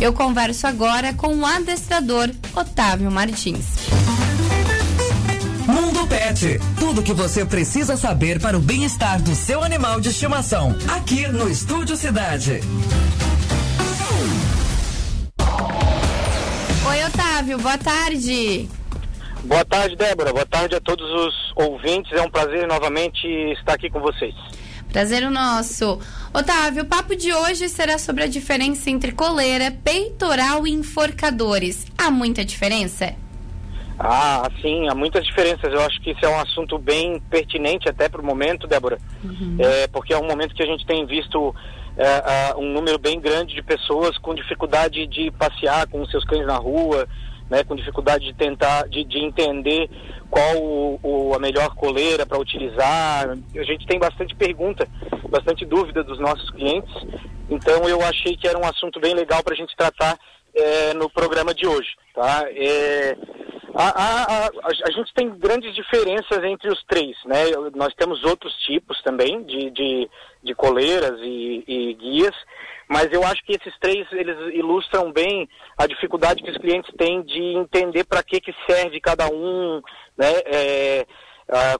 Eu converso agora com o adestrador Otávio Martins. Mundo Pet. Tudo que você precisa saber para o bem-estar do seu animal de estimação. Aqui no Estúdio Cidade. Oi, Otávio, boa tarde. Boa tarde, Débora. Boa tarde a todos os ouvintes. É um prazer novamente estar aqui com vocês. Prazer o nosso. Otávio, o papo de hoje será sobre a diferença entre coleira, peitoral e enforcadores. Há muita diferença? Ah, sim, há muitas diferenças. Eu acho que isso é um assunto bem pertinente até para o momento, Débora. Uhum. É, porque é um momento que a gente tem visto é, um número bem grande de pessoas com dificuldade de passear com seus cães na rua, né, com dificuldade de tentar, de, de entender qual o, o, a melhor coleira para utilizar. A gente tem bastante pergunta, bastante dúvida dos nossos clientes. Então eu achei que era um assunto bem legal para a gente tratar é, no programa de hoje. Tá? É, a, a, a, a, gente tem grandes diferenças entre os três, né? Nós temos outros tipos também de, de, de coleiras e, e guias, mas eu acho que esses três eles ilustram bem a dificuldade que os clientes têm de entender para que, que serve cada um, né? É,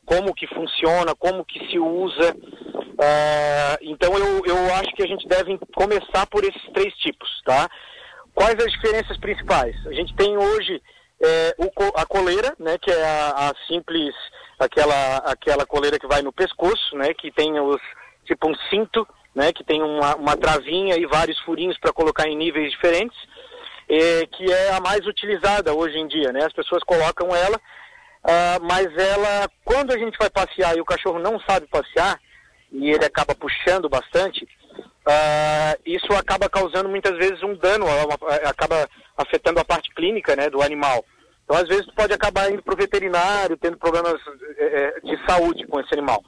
como que funciona, como que se usa. Então eu, eu acho que a gente deve começar por esses três tipos, tá? Quais as diferenças principais? A gente tem hoje é, o, a coleira, né, que é a, a, simples, aquela, aquela coleira que vai no pescoço, né, que tem os, tipo um cinto, né, que tem uma, uma travinha e vários furinhos para colocar em níveis diferentes, é, que é a mais utilizada hoje em dia, né, as pessoas colocam ela, uh, mas ela, quando a gente vai passear e o cachorro não sabe passear, e ele acaba puxando bastante, uh, isso acaba causando muitas vezes um dano, acaba afetando a parte clínica né, do animal. Então, às vezes, pode acabar indo para o veterinário, tendo problemas é, de saúde com esse animal.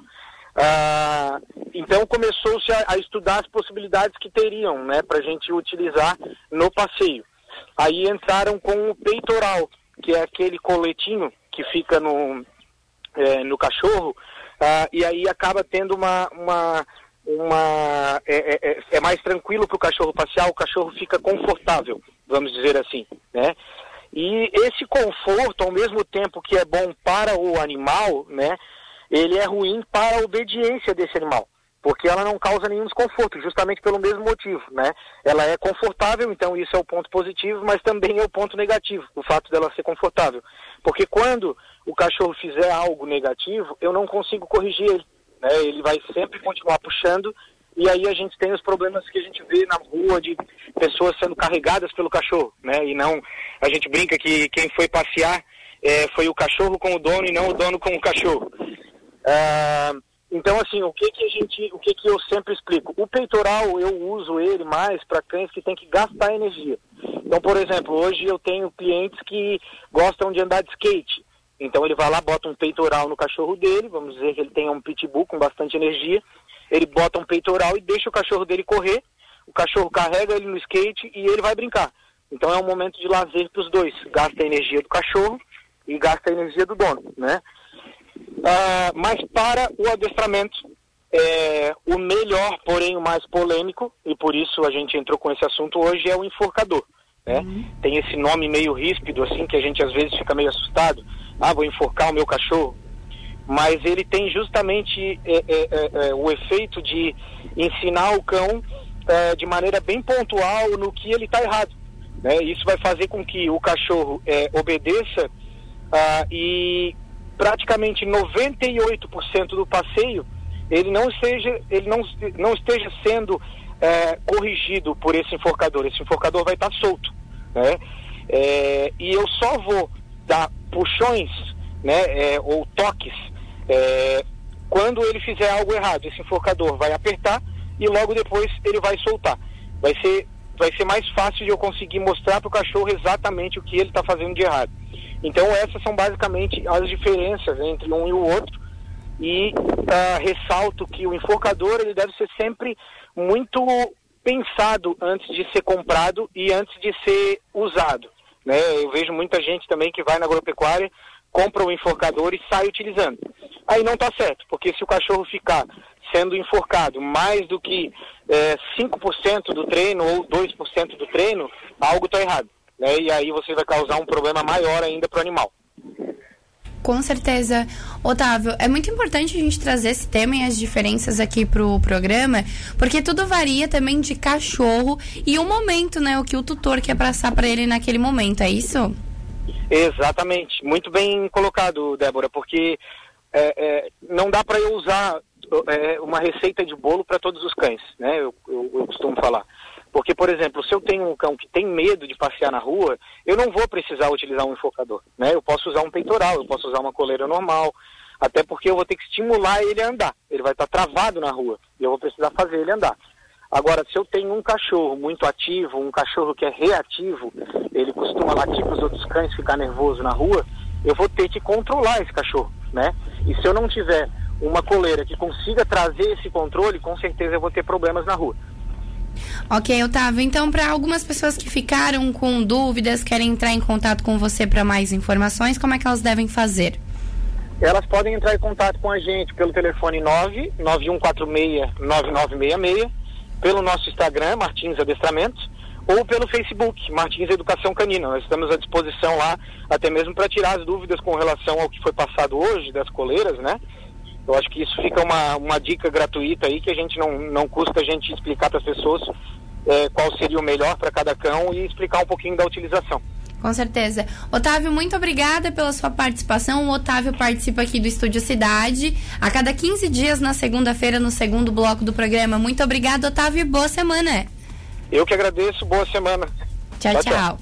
Uh, então, começou-se a, a, estudar as possibilidades que teriam né, para a gente utilizar no passeio. Aí entraram com o peitoral, que é aquele coletinho que fica no, é, no cachorro, uh, e aí acaba tendo uma, uma uma é, é, é, é mais tranquilo para o cachorro passear, o cachorro fica confortável, vamos dizer assim, né? E esse conforto, ao mesmo tempo que é bom para o animal, né, ele é ruim para a obediência desse animal, porque ela não causa nenhum desconforto, justamente pelo mesmo motivo, né? Ela é confortável, então isso é o ponto positivo, mas também é o ponto negativo, o fato dela ser confortável. Porque quando o cachorro fizer algo negativo, eu não consigo corrigir ele né? Ele vai sempre continuar puxando e aí a gente tem os problemas que a gente vê na rua de pessoas sendo carregadas pelo cachorro, né? E não, a gente brinca que quem foi passear é, foi o cachorro com o dono e não o dono com o cachorro. Ah, então, assim, o que que a gente, o que que eu sempre explico? O peitoral eu uso ele mais para cães que têm que gastar energia. Então, por exemplo, hoje eu tenho clientes que gostam de andar de skate. Então ele vai lá, bota um peitoral no cachorro dele, vamos dizer que ele tenha um pitbull com bastante energia, ele bota um peitoral e deixa o cachorro dele correr, o cachorro carrega ele no skate e ele vai brincar. Então é um momento de lazer para os dois, gasta a energia do cachorro e gasta a energia do dono, né? Ah, mas para o adestramento, é, o melhor, porém o mais polêmico, e por isso a gente entrou com esse assunto hoje, é o enforcador. Né? Uhum. Tem esse nome meio ríspido, assim, que a gente às vezes fica meio assustado ah, vou enforcar o meu cachorro. Mas ele tem justamente é, é, é, é o efeito de ensinar o cão é, de maneira bem pontual no que ele está errado. Né? Isso vai fazer com que o cachorro é, obedeça ah, e praticamente 98% do passeio ele não esteja, ele não, não esteja sendo corrigido por esse enforcador. Esse enforcador vai estar tá solto. Né? e eu só vou dar puxões, né, é, ou toques, é, quando ele fizer algo errado, esse enforcador vai apertar e logo depois ele vai soltar. Vai ser, vai ser mais fácil de eu conseguir mostrar para o cachorro exatamente o que ele está fazendo de errado. Então essas são basicamente as diferenças entre um e o outro. E uh, ressalto que o enforcador ele deve ser sempre muito pensado antes de ser comprado e antes de ser usado. Né? Eu vejo muita gente também que vai na agropecuária, compra o enforcador e sai utilizando. Aí não está certo, porque se o cachorro ficar sendo enforcado mais do que é, 5% do treino ou 2% do treino, algo está errado. Né? E aí você vai causar um problema maior ainda para o animal. Com certeza. Otávio, é muito importante a gente trazer esse tema e as diferenças aqui pro programa, porque tudo varia também de cachorro e o momento, né? O que o tutor quer passar para ele naquele momento, é isso? Exatamente. Muito bem colocado, Débora, porque é, é, não dá para eu usar é, uma receita de bolo para todos os cães, né? Eu, eu, eu costumo falar. Porque, por exemplo, se eu tenho um cão que tem medo de passear na rua, eu não vou precisar utilizar um enfocador. Né? Eu posso usar um peitoral, eu posso usar uma coleira normal, até porque eu vou ter que estimular ele a andar. Ele vai estar travado na rua e eu vou precisar fazer ele andar. Agora, se eu tenho um cachorro muito ativo, um cachorro que é reativo, ele costuma latir para os outros cães, ficar nervoso na rua, eu vou ter que controlar esse cachorro, né? E se eu não tiver uma coleira que consiga trazer esse controle, com certeza eu vou ter problemas na rua. Ok, Otávio. Então, para algumas pessoas que ficaram com dúvidas, querem entrar em contato com você para mais informações, como é que elas devem fazer? Elas podem entrar em contato com a gente pelo telefone 991469966, pelo nosso Instagram, Martins Adestramentos, ou pelo Facebook, Martins Educação Canina. Nós estamos à disposição lá, até mesmo para tirar as dúvidas com relação ao que foi passado hoje das coleiras, né? Eu acho que isso fica uma, uma dica gratuita aí que a gente não, não custa a gente explicar para as pessoas é, qual seria o melhor para cada cão e explicar um pouquinho da utilização. Com certeza. Otávio, muito obrigada pela sua participação. O Otávio participa aqui do Estúdio Cidade a cada 15 dias na segunda-feira, no segundo bloco do programa. Muito obrigada, Otávio, e boa semana. Eu que agradeço, boa semana. tchau. tchau. tchau.